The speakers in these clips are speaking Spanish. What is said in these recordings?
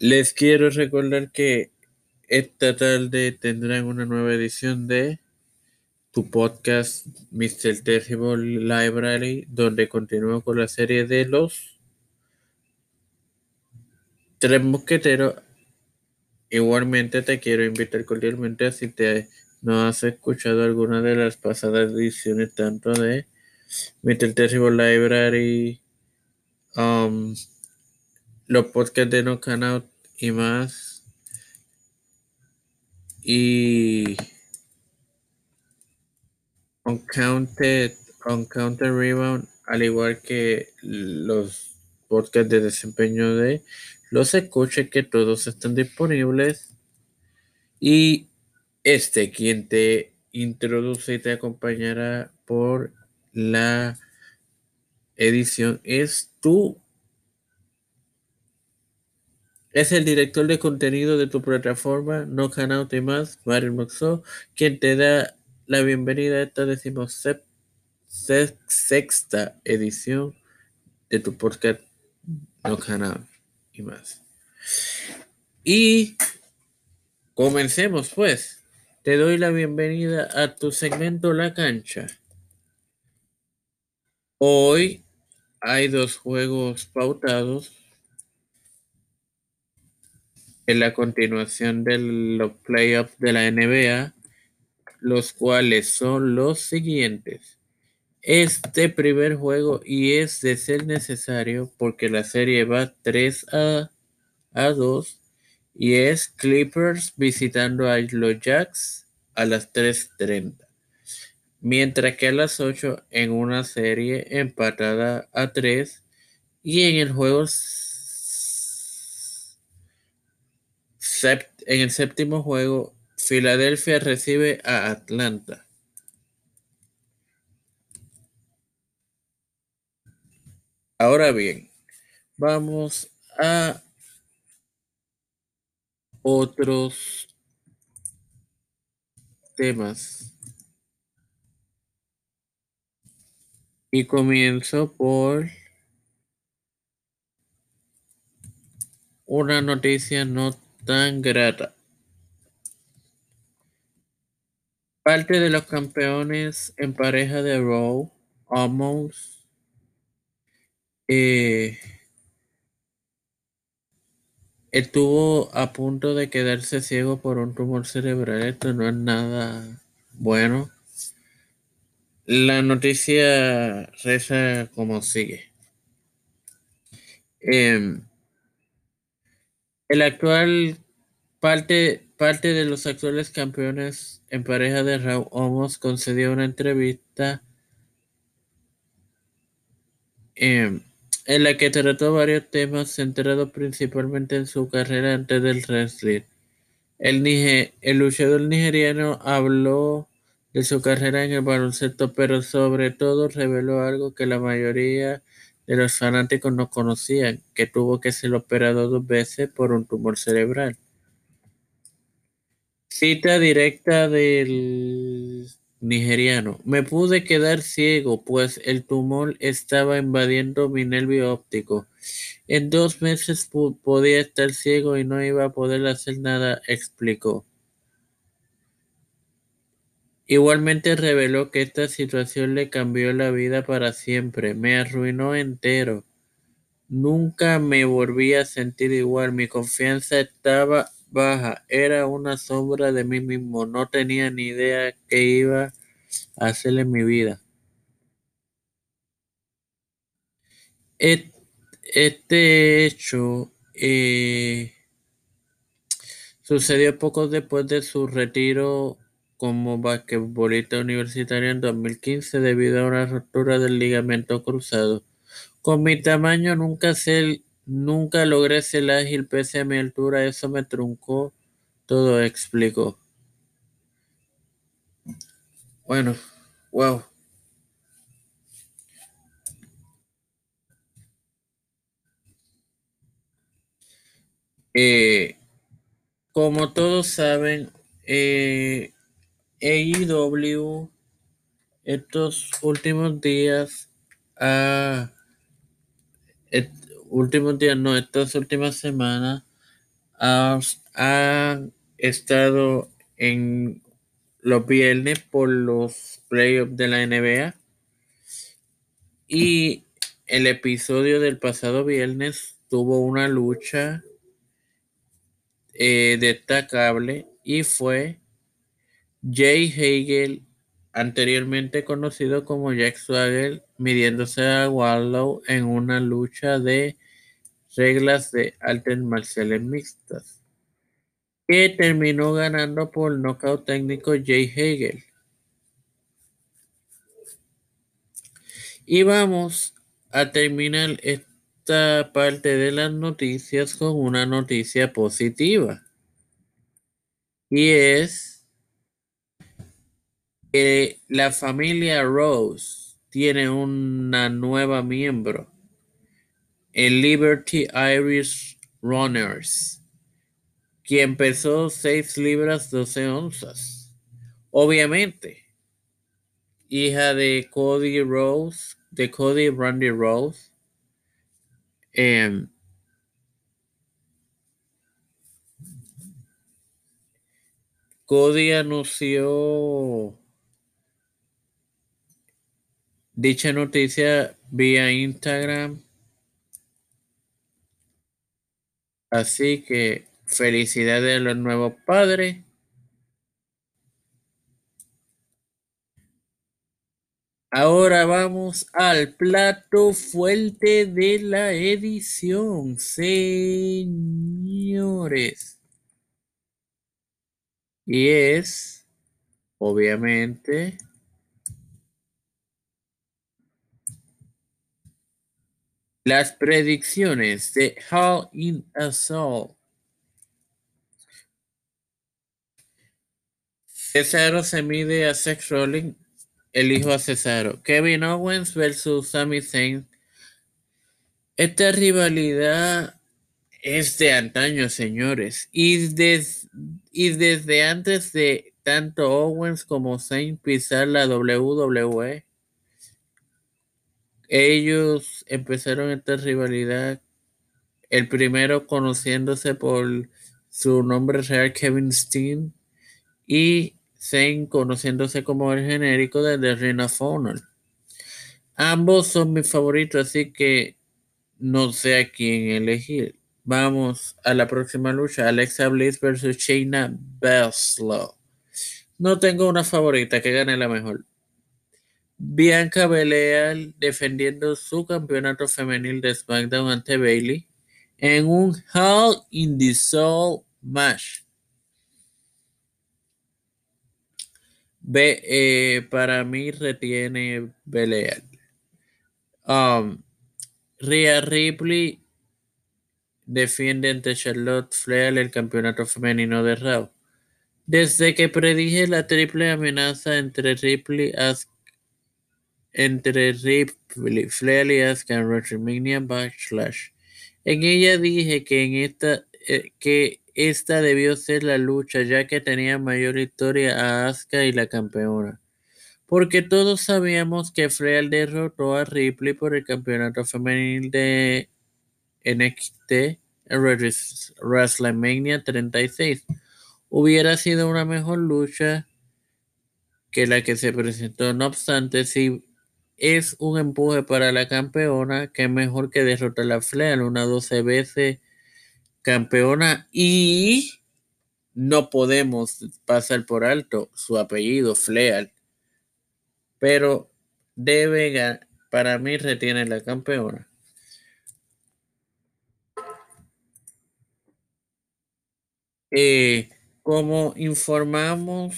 Les quiero recordar que esta tarde tendrán una nueva edición de tu podcast Mr. Terrible Library, donde continúo con la serie de los tres mosqueteros. Igualmente te quiero invitar cordialmente si te no has escuchado alguna de las pasadas ediciones tanto de Mr. Terrible Library, um, los podcasts de No Out y más. Y Uncounted, Uncounted Rebound, al igual que los podcasts de desempeño de los escuches que todos están disponibles. Y este quien te introduce y te acompañará por la edición es tú. Es el director de contenido de tu plataforma, No Canal más, Mario Moxo, quien te da la bienvenida a esta decimosexta edición de tu podcast No Canal y más. Y comencemos pues. Te doy la bienvenida a tu segmento La Cancha. Hoy hay dos juegos pautados en la continuación de los playoffs de la NBA, los cuales son los siguientes. Este primer juego, y es de ser necesario porque la serie va 3 a, a 2, y es Clippers visitando a los Jacks a las 3.30. Mientras que a las 8 en una serie empatada a 3 y en el juego en el séptimo juego, Filadelfia recibe a Atlanta. Ahora bien, vamos a otros temas. Y comienzo por una noticia no tan grata. Parte de los campeones en pareja de Raw, Almost, eh, estuvo a punto de quedarse ciego por un tumor cerebral. Esto no es nada bueno. La noticia reza como sigue. Em, el actual parte, parte de los actuales campeones en pareja de Raw Homos concedió una entrevista em, en la que trató varios temas centrados principalmente en su carrera antes del wrestling. El, el luchador nigeriano habló de su carrera en el baloncesto, pero sobre todo reveló algo que la mayoría de los fanáticos no conocían, que tuvo que ser operado dos veces por un tumor cerebral. Cita directa del nigeriano. Me pude quedar ciego, pues el tumor estaba invadiendo mi nervio óptico. En dos meses podía estar ciego y no iba a poder hacer nada, explicó. Igualmente reveló que esta situación le cambió la vida para siempre, me arruinó entero. Nunca me volví a sentir igual, mi confianza estaba baja, era una sombra de mí mismo, no tenía ni idea qué iba a hacer en mi vida. Este hecho eh, sucedió poco después de su retiro como basquetbolista universitario en 2015 debido a una ruptura del ligamento cruzado. Con mi tamaño nunca, ser, nunca logré ser ágil pese a mi altura, eso me truncó todo, explicó. Bueno, wow. Eh, como todos saben, eh, AEW estos últimos días, últimos días, no, estas últimas semanas, ha estado en los viernes por los playoffs de la NBA. Y el episodio del pasado viernes tuvo una lucha eh, destacable y fue Jay Hagel, anteriormente conocido como Jack Swagger, midiéndose a Wallow en una lucha de reglas de artes marciales mixtas, que terminó ganando por nocaut técnico Jay Hagel. Y vamos a terminar esta parte de las noticias con una noticia positiva. Y es la familia Rose tiene una nueva miembro el Liberty Irish Runners, quien pesó 6 libras 12 onzas. Obviamente, hija de Cody Rose, de Cody Randy Rose. Em, Cody anunció dicha noticia vía Instagram. Así que felicidades a los nuevos padres. Ahora vamos al plato fuerte de la edición, señores. Y es, obviamente, las predicciones de Hall in a Soul. Cesaro se mide a Sex Rolling elijo a Cesaro. Kevin Owens versus Sami Zayn. Esta rivalidad es de antaño, señores. Y, y desde antes de tanto Owens como Zayn pisar la WWE, ellos empezaron esta rivalidad. El primero conociéndose por su nombre real, Kevin Steen. Y Zayn conociéndose como el genérico de The Ring of Honor. Ambos son mis favoritos, así que no sé a quién elegir. Vamos a la próxima lucha. Alexa Bliss versus Shayna Baszler. No tengo una favorita, que gane la mejor. Bianca Belair defendiendo su campeonato femenil de SmackDown ante Bailey en un Hall in the Soul match. Eh, para mí retiene Belair. Um, Rhea Ripley defiende ante Charlotte Flair el campeonato femenino de Raw. Desde que predije la triple amenaza entre Ripley, entre y Asuka en WrestleMania Backlash, en ella dije que en esta eh, que esta debió ser la lucha, ya que tenía mayor historia a Asuka y la campeona. Porque todos sabíamos que Flair derrotó a Ripley por el campeonato femenil de NXT en WrestleMania 36. Hubiera sido una mejor lucha que la que se presentó. No obstante, si es un empuje para la campeona, que mejor que derrotar a Flair una 12 veces campeona y no podemos pasar por alto su apellido, Flair. Pero debe, para mí, retiene la campeona. Eh, como informamos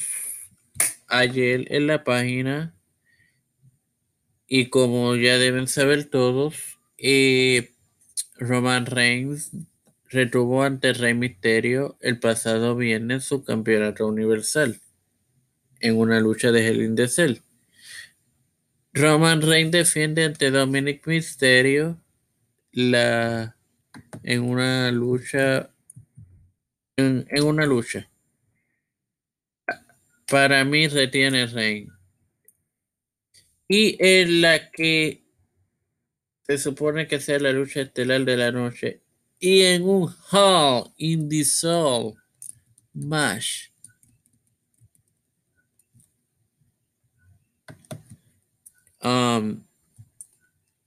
ayer en la página y como ya deben saber todos, eh, Roman Reigns retuvo ante Rey Misterio el pasado viernes su campeonato universal en una lucha de Hell in the Cell. Roman Reigns defiende ante Dominic Mysterio la, en una lucha en, una lucha. Para mí retiene Reigns. Y en la que se supone que sea la lucha estelar de la noche Y en un Hall in the Soul Match. Um,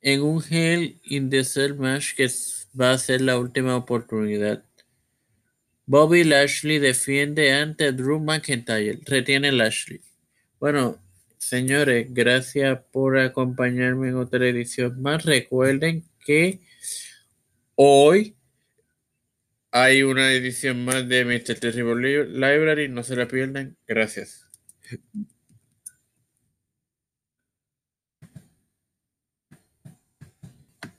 en un Hell in the Cell match que va a ser la última oportunidad. Bobby Lashley defiende ante Drew McIntyre. Retiene Lashley. Bueno, señores, gracias por acompañarme en otra edición más. Recuerden que hoy hay una edición más de Mr. Terrible Library. No se la pierdan. Gracias.